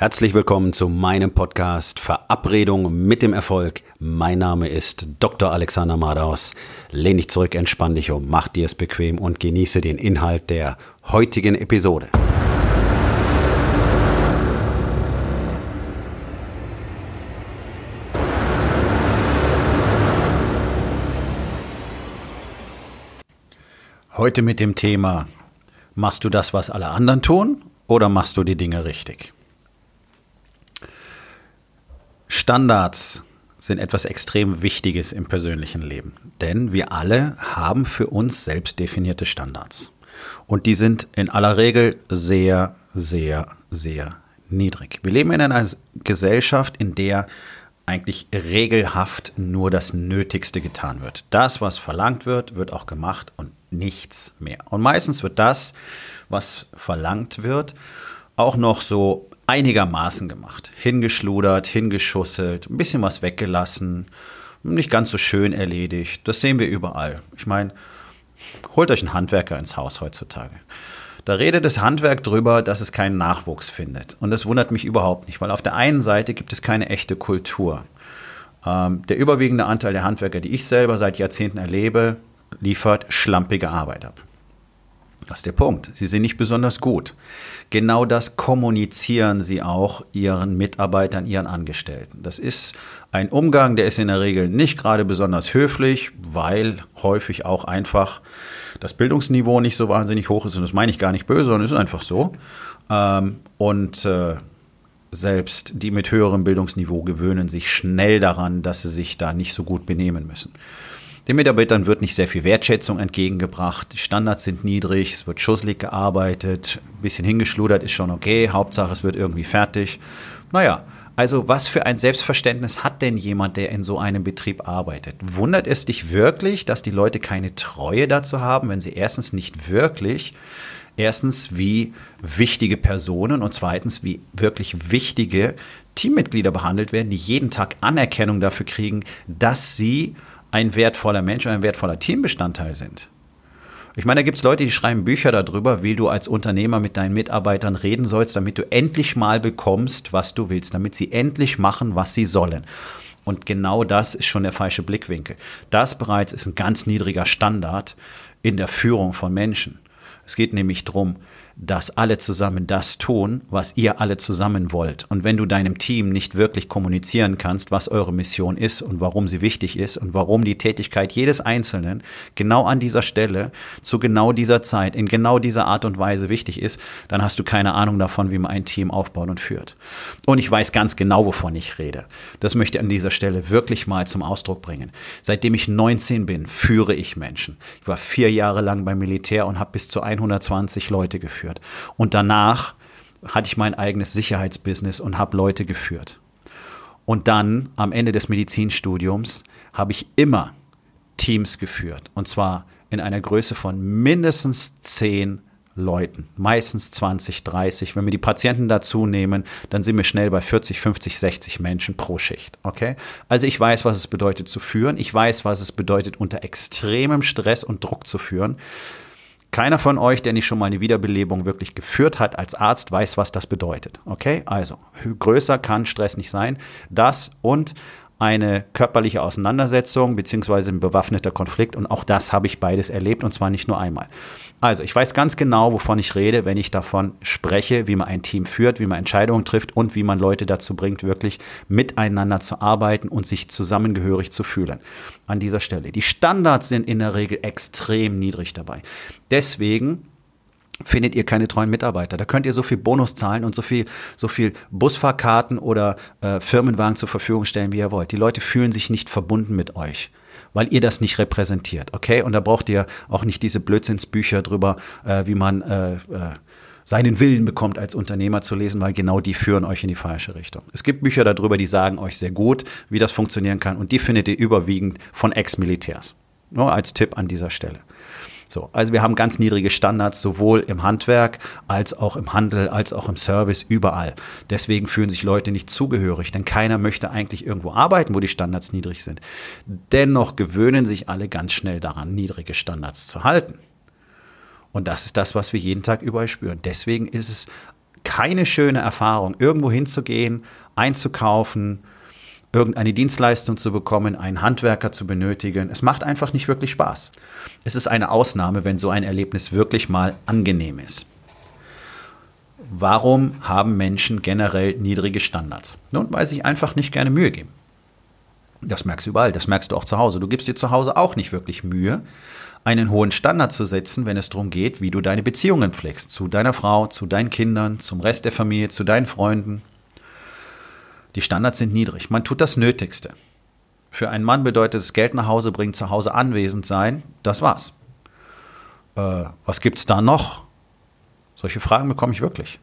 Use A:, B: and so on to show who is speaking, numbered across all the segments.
A: Herzlich willkommen zu meinem Podcast Verabredung mit dem Erfolg. Mein Name ist Dr. Alexander Madaus. Lehn dich zurück, entspann dich um, mach dir es bequem und genieße den Inhalt der heutigen Episode. Heute mit dem Thema, machst du das, was alle anderen tun oder machst du die Dinge richtig? Standards sind etwas extrem Wichtiges im persönlichen Leben, denn wir alle haben für uns selbst definierte Standards. Und die sind in aller Regel sehr, sehr, sehr niedrig. Wir leben in einer Gesellschaft, in der eigentlich regelhaft nur das Nötigste getan wird. Das, was verlangt wird, wird auch gemacht und nichts mehr. Und meistens wird das, was verlangt wird, auch noch so einigermaßen gemacht. Hingeschludert, hingeschusselt, ein bisschen was weggelassen, nicht ganz so schön erledigt. Das sehen wir überall. Ich meine, holt euch einen Handwerker ins Haus heutzutage. Da redet das Handwerk drüber, dass es keinen Nachwuchs findet. Und das wundert mich überhaupt nicht, weil auf der einen Seite gibt es keine echte Kultur. Ähm, der überwiegende Anteil der Handwerker, die ich selber seit Jahrzehnten erlebe, liefert schlampige Arbeit ab. Das ist der Punkt. Sie sind nicht besonders gut. Genau das kommunizieren sie auch ihren Mitarbeitern, ihren Angestellten. Das ist ein Umgang, der ist in der Regel nicht gerade besonders höflich, weil häufig auch einfach das Bildungsniveau nicht so wahnsinnig hoch ist. Und das meine ich gar nicht böse, sondern es ist einfach so. Ähm, und äh, selbst die mit höherem Bildungsniveau gewöhnen sich schnell daran, dass sie sich da nicht so gut benehmen müssen. Den Mitarbeitern wird nicht sehr viel Wertschätzung entgegengebracht. Die Standards sind niedrig, es wird schusselig gearbeitet, ein bisschen hingeschludert ist schon okay, Hauptsache es wird irgendwie fertig. Naja, also was für ein Selbstverständnis hat denn jemand, der in so einem Betrieb arbeitet? Wundert es dich wirklich, dass die Leute keine Treue dazu haben, wenn sie erstens nicht wirklich, erstens wie wichtige Personen und zweitens wie wirklich wichtige Teammitglieder behandelt werden, die jeden Tag Anerkennung dafür kriegen, dass sie ein wertvoller Mensch und ein wertvoller Teambestandteil sind. Ich meine, da gibt es Leute, die schreiben Bücher darüber, wie du als Unternehmer mit deinen Mitarbeitern reden sollst, damit du endlich mal bekommst, was du willst, damit sie endlich machen, was sie sollen. Und genau das ist schon der falsche Blickwinkel. Das bereits ist ein ganz niedriger Standard in der Führung von Menschen. Es geht nämlich darum, dass alle zusammen das tun, was ihr alle zusammen wollt. Und wenn du deinem Team nicht wirklich kommunizieren kannst, was eure Mission ist und warum sie wichtig ist und warum die Tätigkeit jedes Einzelnen genau an dieser Stelle, zu genau dieser Zeit, in genau dieser Art und Weise wichtig ist, dann hast du keine Ahnung davon, wie man ein Team aufbaut und führt. Und ich weiß ganz genau, wovon ich rede. Das möchte ich an dieser Stelle wirklich mal zum Ausdruck bringen. Seitdem ich 19 bin, führe ich Menschen. Ich war vier Jahre lang beim Militär und habe bis zu 120 Leute geführt geführt. Und danach hatte ich mein eigenes Sicherheitsbusiness und habe Leute geführt. Und dann am Ende des Medizinstudiums habe ich immer Teams geführt. Und zwar in einer Größe von mindestens zehn Leuten, meistens 20, 30. Wenn wir die Patienten dazu nehmen, dann sind wir schnell bei 40, 50, 60 Menschen pro Schicht. Okay? Also ich weiß, was es bedeutet zu führen. Ich weiß, was es bedeutet, unter extremem Stress und Druck zu führen. Keiner von euch, der nicht schon mal eine Wiederbelebung wirklich geführt hat als Arzt, weiß, was das bedeutet. Okay? Also, größer kann Stress nicht sein. Das und eine körperliche Auseinandersetzung beziehungsweise ein bewaffneter Konflikt und auch das habe ich beides erlebt und zwar nicht nur einmal. Also ich weiß ganz genau, wovon ich rede, wenn ich davon spreche, wie man ein Team führt, wie man Entscheidungen trifft und wie man Leute dazu bringt, wirklich miteinander zu arbeiten und sich zusammengehörig zu fühlen. An dieser Stelle. Die Standards sind in der Regel extrem niedrig dabei. Deswegen findet ihr keine treuen Mitarbeiter. Da könnt ihr so viel Bonus zahlen und so viel, so viel Busfahrkarten oder äh, Firmenwagen zur Verfügung stellen, wie ihr wollt. Die Leute fühlen sich nicht verbunden mit euch weil ihr das nicht repräsentiert, okay? Und da braucht ihr auch nicht diese Blödsinnsbücher drüber, äh, wie man äh, äh, seinen Willen bekommt, als Unternehmer zu lesen, weil genau die führen euch in die falsche Richtung. Es gibt Bücher darüber, die sagen euch sehr gut, wie das funktionieren kann und die findet ihr überwiegend von Ex-Militärs. Nur als Tipp an dieser Stelle. So, also wir haben ganz niedrige Standards, sowohl im Handwerk als auch im Handel, als auch im Service, überall. Deswegen fühlen sich Leute nicht zugehörig, denn keiner möchte eigentlich irgendwo arbeiten, wo die Standards niedrig sind. Dennoch gewöhnen sich alle ganz schnell daran, niedrige Standards zu halten. Und das ist das, was wir jeden Tag überall spüren. Deswegen ist es keine schöne Erfahrung, irgendwo hinzugehen, einzukaufen, irgendeine Dienstleistung zu bekommen, einen Handwerker zu benötigen. Es macht einfach nicht wirklich Spaß. Es ist eine Ausnahme, wenn so ein Erlebnis wirklich mal angenehm ist. Warum haben Menschen generell niedrige Standards? Nun, weil sie einfach nicht gerne Mühe geben. Das merkst du überall, das merkst du auch zu Hause. Du gibst dir zu Hause auch nicht wirklich Mühe, einen hohen Standard zu setzen, wenn es darum geht, wie du deine Beziehungen pflegst. Zu deiner Frau, zu deinen Kindern, zum Rest der Familie, zu deinen Freunden. Die Standards sind niedrig. Man tut das Nötigste. Für einen Mann bedeutet es Geld nach Hause bringen, zu Hause anwesend sein. Das war's. Äh, was gibt's da noch? Solche Fragen bekomme ich wirklich.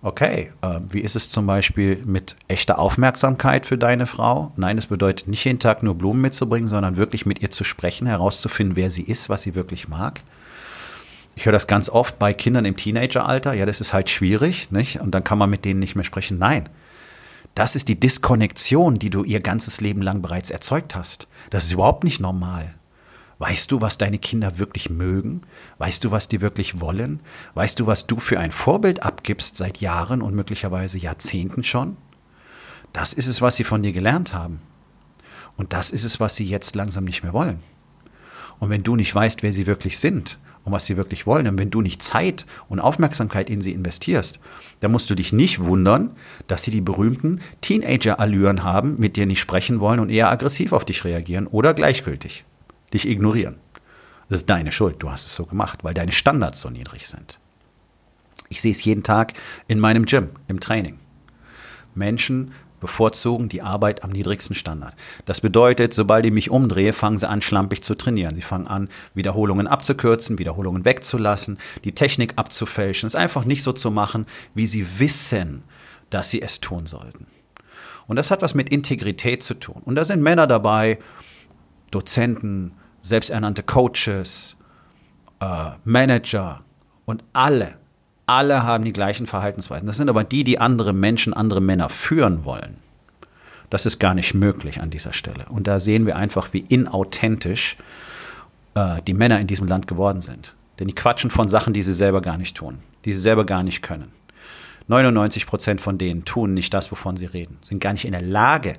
A: Okay, äh, wie ist es zum Beispiel mit echter Aufmerksamkeit für deine Frau? Nein, es bedeutet nicht jeden Tag nur Blumen mitzubringen, sondern wirklich mit ihr zu sprechen, herauszufinden, wer sie ist, was sie wirklich mag. Ich höre das ganz oft bei Kindern im Teenageralter. Ja, das ist halt schwierig, nicht? Und dann kann man mit denen nicht mehr sprechen. Nein, das ist die Diskonnektion, die du ihr ganzes Leben lang bereits erzeugt hast. Das ist überhaupt nicht normal. Weißt du, was deine Kinder wirklich mögen? Weißt du, was die wirklich wollen? Weißt du, was du für ein Vorbild abgibst seit Jahren und möglicherweise Jahrzehnten schon? Das ist es, was sie von dir gelernt haben. Und das ist es, was sie jetzt langsam nicht mehr wollen. Und wenn du nicht weißt, wer sie wirklich sind und was sie wirklich wollen, und wenn du nicht Zeit und Aufmerksamkeit in sie investierst, dann musst du dich nicht wundern, dass sie die berühmten Teenager-Allüren haben, mit dir nicht sprechen wollen und eher aggressiv auf dich reagieren oder gleichgültig dich ignorieren. Das ist deine Schuld, du hast es so gemacht, weil deine Standards so niedrig sind. Ich sehe es jeden Tag in meinem Gym, im Training. Menschen bevorzugen die Arbeit am niedrigsten Standard. Das bedeutet, sobald ich mich umdrehe, fangen sie an, schlampig zu trainieren. Sie fangen an, Wiederholungen abzukürzen, Wiederholungen wegzulassen, die Technik abzufälschen, es einfach nicht so zu machen, wie sie wissen, dass sie es tun sollten. Und das hat was mit Integrität zu tun. Und da sind Männer dabei, Dozenten, selbsternannte Coaches, äh, Manager und alle, alle haben die gleichen Verhaltensweisen. Das sind aber die, die andere Menschen, andere Männer führen wollen. Das ist gar nicht möglich an dieser Stelle. Und da sehen wir einfach, wie inauthentisch äh, die Männer in diesem Land geworden sind. Denn die quatschen von Sachen, die sie selber gar nicht tun, die sie selber gar nicht können. 99 Prozent von denen tun nicht das, wovon sie reden, sind gar nicht in der Lage,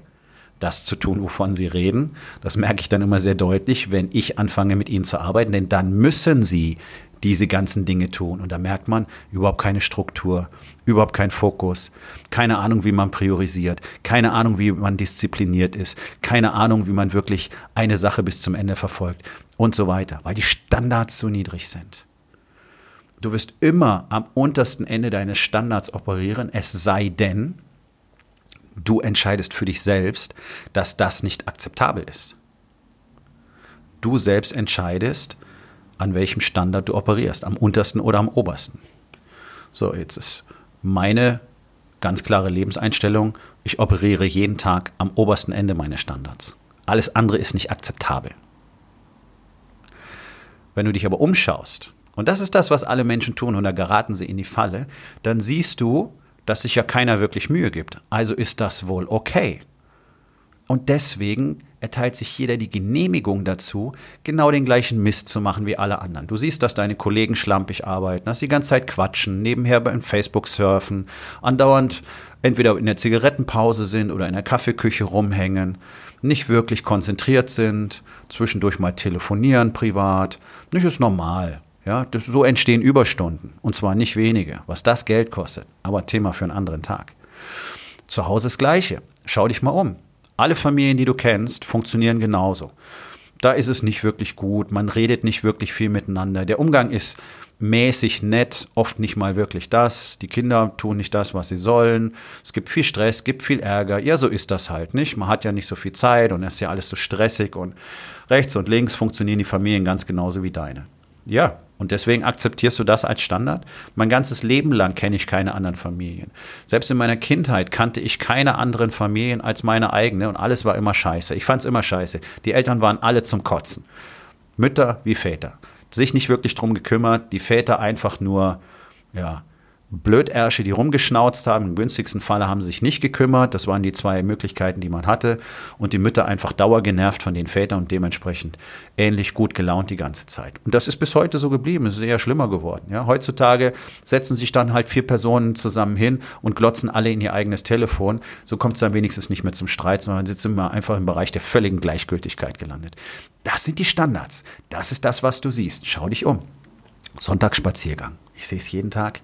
A: das zu tun, wovon sie reden. Das merke ich dann immer sehr deutlich, wenn ich anfange, mit ihnen zu arbeiten, denn dann müssen sie diese ganzen Dinge tun. Und da merkt man überhaupt keine Struktur, überhaupt keinen Fokus, keine Ahnung, wie man priorisiert, keine Ahnung, wie man diszipliniert ist, keine Ahnung, wie man wirklich eine Sache bis zum Ende verfolgt und so weiter, weil die Standards so niedrig sind. Du wirst immer am untersten Ende deines Standards operieren, es sei denn, Du entscheidest für dich selbst, dass das nicht akzeptabel ist. Du selbst entscheidest, an welchem Standard du operierst, am untersten oder am obersten. So, jetzt ist meine ganz klare Lebenseinstellung, ich operiere jeden Tag am obersten Ende meines Standards. Alles andere ist nicht akzeptabel. Wenn du dich aber umschaust, und das ist das, was alle Menschen tun, und da geraten sie in die Falle, dann siehst du, dass sich ja keiner wirklich Mühe gibt. Also ist das wohl okay. Und deswegen erteilt sich jeder die Genehmigung dazu, genau den gleichen Mist zu machen wie alle anderen. Du siehst, dass deine Kollegen schlampig arbeiten, dass sie die ganze Zeit quatschen, nebenher beim Facebook surfen, andauernd entweder in der Zigarettenpause sind oder in der Kaffeeküche rumhängen, nicht wirklich konzentriert sind, zwischendurch mal telefonieren privat. Nicht ist normal. Ja, das, so entstehen Überstunden und zwar nicht wenige, was das Geld kostet, aber Thema für einen anderen Tag. Zu Hause das Gleiche. Schau dich mal um. Alle Familien, die du kennst, funktionieren genauso. Da ist es nicht wirklich gut, man redet nicht wirklich viel miteinander. Der Umgang ist mäßig nett, oft nicht mal wirklich das. Die Kinder tun nicht das, was sie sollen. Es gibt viel Stress, gibt viel Ärger. Ja, so ist das halt nicht. Man hat ja nicht so viel Zeit und es ist ja alles so stressig und rechts und links funktionieren die Familien ganz genauso wie deine. Ja, und deswegen akzeptierst du das als Standard? Mein ganzes Leben lang kenne ich keine anderen Familien. Selbst in meiner Kindheit kannte ich keine anderen Familien als meine eigene und alles war immer scheiße. Ich fand es immer scheiße. Die Eltern waren alle zum Kotzen. Mütter wie Väter. Sich nicht wirklich drum gekümmert, die Väter einfach nur, ja, Blödärsche, die rumgeschnauzt haben. Im günstigsten Falle haben sie sich nicht gekümmert. Das waren die zwei Möglichkeiten, die man hatte. Und die Mütter einfach dauergenervt von den Vätern und dementsprechend ähnlich gut gelaunt die ganze Zeit. Und das ist bis heute so geblieben. Es ist eher schlimmer geworden. Ja, heutzutage setzen sich dann halt vier Personen zusammen hin und glotzen alle in ihr eigenes Telefon. So kommt es dann wenigstens nicht mehr zum Streit, sondern sitzen wir einfach im Bereich der völligen Gleichgültigkeit gelandet. Das sind die Standards. Das ist das, was du siehst. Schau dich um. Sonntagsspaziergang. Ich sehe es jeden Tag.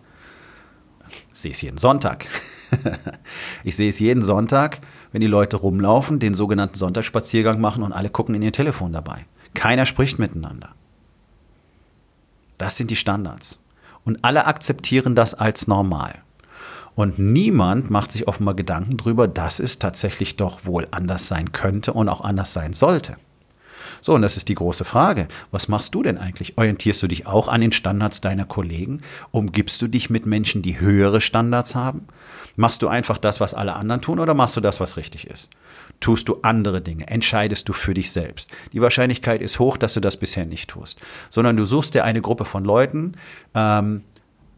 A: Ich sehe es jeden Sonntag. ich sehe es jeden Sonntag, wenn die Leute rumlaufen, den sogenannten Sonntagsspaziergang machen und alle gucken in ihr Telefon dabei. Keiner spricht miteinander. Das sind die Standards. Und alle akzeptieren das als normal. Und niemand macht sich offenbar Gedanken darüber, dass es tatsächlich doch wohl anders sein könnte und auch anders sein sollte. So, und das ist die große Frage. Was machst du denn eigentlich? Orientierst du dich auch an den Standards deiner Kollegen? Umgibst du dich mit Menschen, die höhere Standards haben? Machst du einfach das, was alle anderen tun, oder machst du das, was richtig ist? Tust du andere Dinge? Entscheidest du für dich selbst? Die Wahrscheinlichkeit ist hoch, dass du das bisher nicht tust, sondern du suchst dir eine Gruppe von Leuten, ähm,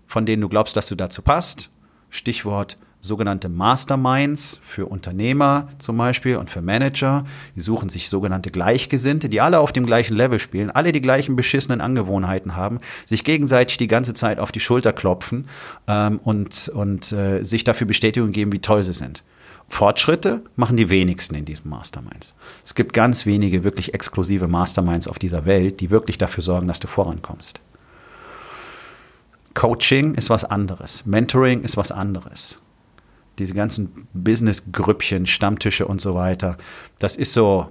A: von denen du glaubst, dass du dazu passt. Stichwort sogenannte Masterminds für Unternehmer zum Beispiel und für Manager. Die suchen sich sogenannte Gleichgesinnte, die alle auf dem gleichen Level spielen, alle die gleichen beschissenen Angewohnheiten haben, sich gegenseitig die ganze Zeit auf die Schulter klopfen ähm, und, und äh, sich dafür Bestätigung geben, wie toll sie sind. Fortschritte machen die wenigsten in diesen Masterminds. Es gibt ganz wenige wirklich exklusive Masterminds auf dieser Welt, die wirklich dafür sorgen, dass du vorankommst. Coaching ist was anderes. Mentoring ist was anderes diese ganzen Business-Grüppchen, Stammtische und so weiter, das ist so,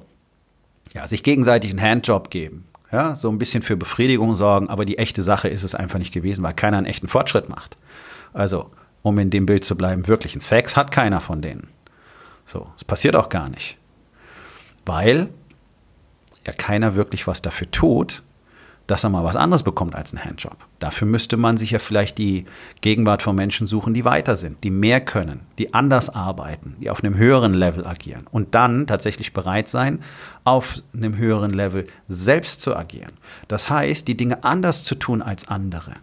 A: ja, sich gegenseitig einen Handjob geben. Ja, so ein bisschen für Befriedigung sorgen, aber die echte Sache ist es einfach nicht gewesen, weil keiner einen echten Fortschritt macht. Also, um in dem Bild zu bleiben, wirklichen Sex hat keiner von denen. So, es passiert auch gar nicht. Weil ja keiner wirklich was dafür tut, dass er mal was anderes bekommt als einen Handjob. Dafür müsste man sich ja vielleicht die Gegenwart von Menschen suchen, die weiter sind, die mehr können, die anders arbeiten, die auf einem höheren Level agieren und dann tatsächlich bereit sein, auf einem höheren Level selbst zu agieren. Das heißt, die Dinge anders zu tun als andere,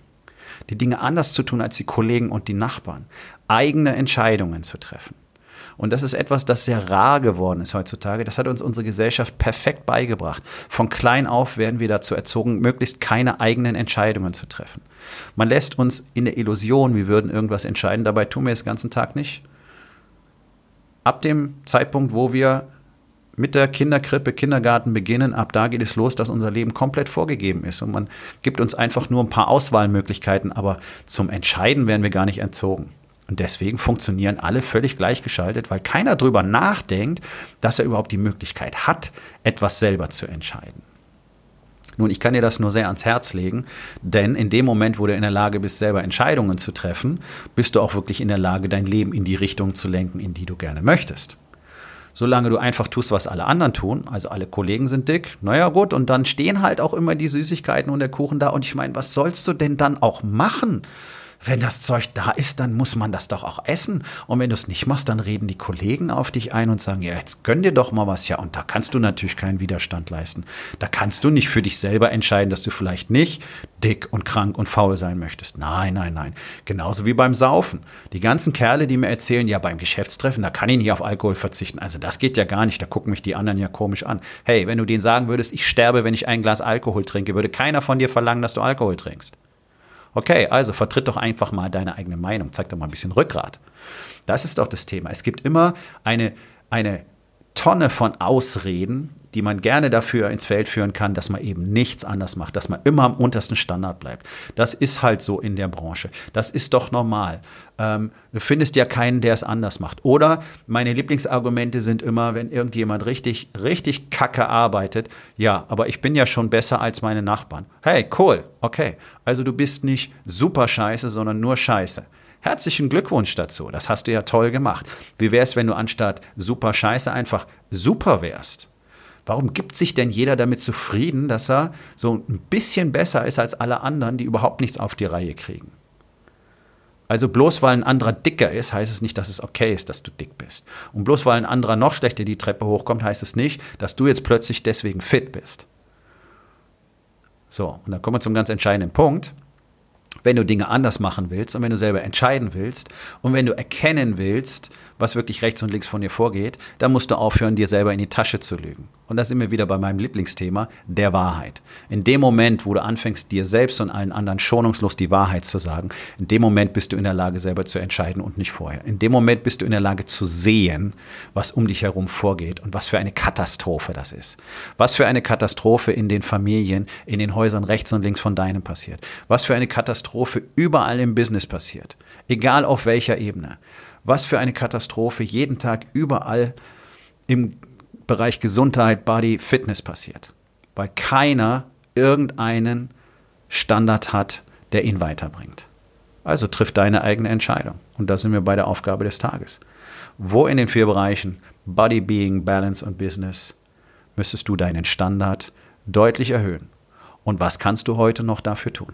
A: die Dinge anders zu tun als die Kollegen und die Nachbarn, eigene Entscheidungen zu treffen. Und das ist etwas, das sehr rar geworden ist heutzutage. Das hat uns unsere Gesellschaft perfekt beigebracht. Von klein auf werden wir dazu erzogen, möglichst keine eigenen Entscheidungen zu treffen. Man lässt uns in der Illusion, wir würden irgendwas entscheiden, dabei tun wir es den ganzen Tag nicht. Ab dem Zeitpunkt, wo wir mit der Kinderkrippe, Kindergarten beginnen, ab da geht es los, dass unser Leben komplett vorgegeben ist. Und man gibt uns einfach nur ein paar Auswahlmöglichkeiten, aber zum Entscheiden werden wir gar nicht entzogen. Und deswegen funktionieren alle völlig gleichgeschaltet, weil keiner drüber nachdenkt, dass er überhaupt die Möglichkeit hat, etwas selber zu entscheiden. Nun, ich kann dir das nur sehr ans Herz legen, denn in dem Moment, wo du in der Lage bist, selber Entscheidungen zu treffen, bist du auch wirklich in der Lage, dein Leben in die Richtung zu lenken, in die du gerne möchtest. Solange du einfach tust, was alle anderen tun, also alle Kollegen sind dick, naja gut, und dann stehen halt auch immer die Süßigkeiten und der Kuchen da. Und ich meine, was sollst du denn dann auch machen? Wenn das Zeug da ist, dann muss man das doch auch essen. Und wenn du es nicht machst, dann reden die Kollegen auf dich ein und sagen, ja, jetzt gönn dir doch mal was. Ja, und da kannst du natürlich keinen Widerstand leisten. Da kannst du nicht für dich selber entscheiden, dass du vielleicht nicht dick und krank und faul sein möchtest. Nein, nein, nein. Genauso wie beim Saufen. Die ganzen Kerle, die mir erzählen, ja, beim Geschäftstreffen, da kann ich nicht auf Alkohol verzichten. Also das geht ja gar nicht. Da gucken mich die anderen ja komisch an. Hey, wenn du denen sagen würdest, ich sterbe, wenn ich ein Glas Alkohol trinke, würde keiner von dir verlangen, dass du Alkohol trinkst. Okay, also vertritt doch einfach mal deine eigene Meinung, zeig doch mal ein bisschen Rückgrat. Das ist doch das Thema. Es gibt immer eine, eine Tonne von Ausreden, die man gerne dafür ins Feld führen kann, dass man eben nichts anders macht, dass man immer am untersten Standard bleibt. Das ist halt so in der Branche. Das ist doch normal. Ähm, du findest ja keinen, der es anders macht. Oder meine Lieblingsargumente sind immer, wenn irgendjemand richtig, richtig kacke arbeitet, ja, aber ich bin ja schon besser als meine Nachbarn. Hey, cool, okay. Also du bist nicht super scheiße, sondern nur scheiße. Herzlichen Glückwunsch dazu. Das hast du ja toll gemacht. Wie wäre es, wenn du anstatt super scheiße einfach super wärst? Warum gibt sich denn jeder damit zufrieden, dass er so ein bisschen besser ist als alle anderen, die überhaupt nichts auf die Reihe kriegen? Also bloß weil ein anderer dicker ist, heißt es nicht, dass es okay ist, dass du dick bist. Und bloß weil ein anderer noch schlechter die Treppe hochkommt, heißt es nicht, dass du jetzt plötzlich deswegen fit bist. So, und dann kommen wir zum ganz entscheidenden Punkt. Wenn du Dinge anders machen willst und wenn du selber entscheiden willst und wenn du erkennen willst, was wirklich rechts und links von dir vorgeht, dann musst du aufhören, dir selber in die Tasche zu lügen. Und da sind wir wieder bei meinem Lieblingsthema, der Wahrheit. In dem Moment, wo du anfängst, dir selbst und allen anderen schonungslos die Wahrheit zu sagen, in dem Moment bist du in der Lage, selber zu entscheiden und nicht vorher. In dem Moment bist du in der Lage zu sehen, was um dich herum vorgeht und was für eine Katastrophe das ist. Was für eine Katastrophe in den Familien, in den Häusern rechts und links von deinem passiert. Was für eine Katastrophe überall im Business passiert. Egal auf welcher Ebene was für eine Katastrophe jeden Tag überall im Bereich Gesundheit, Body, Fitness passiert. Weil keiner irgendeinen Standard hat, der ihn weiterbringt. Also triff deine eigene Entscheidung. Und da sind wir bei der Aufgabe des Tages. Wo in den vier Bereichen Body, Being, Balance und Business müsstest du deinen Standard deutlich erhöhen? Und was kannst du heute noch dafür tun?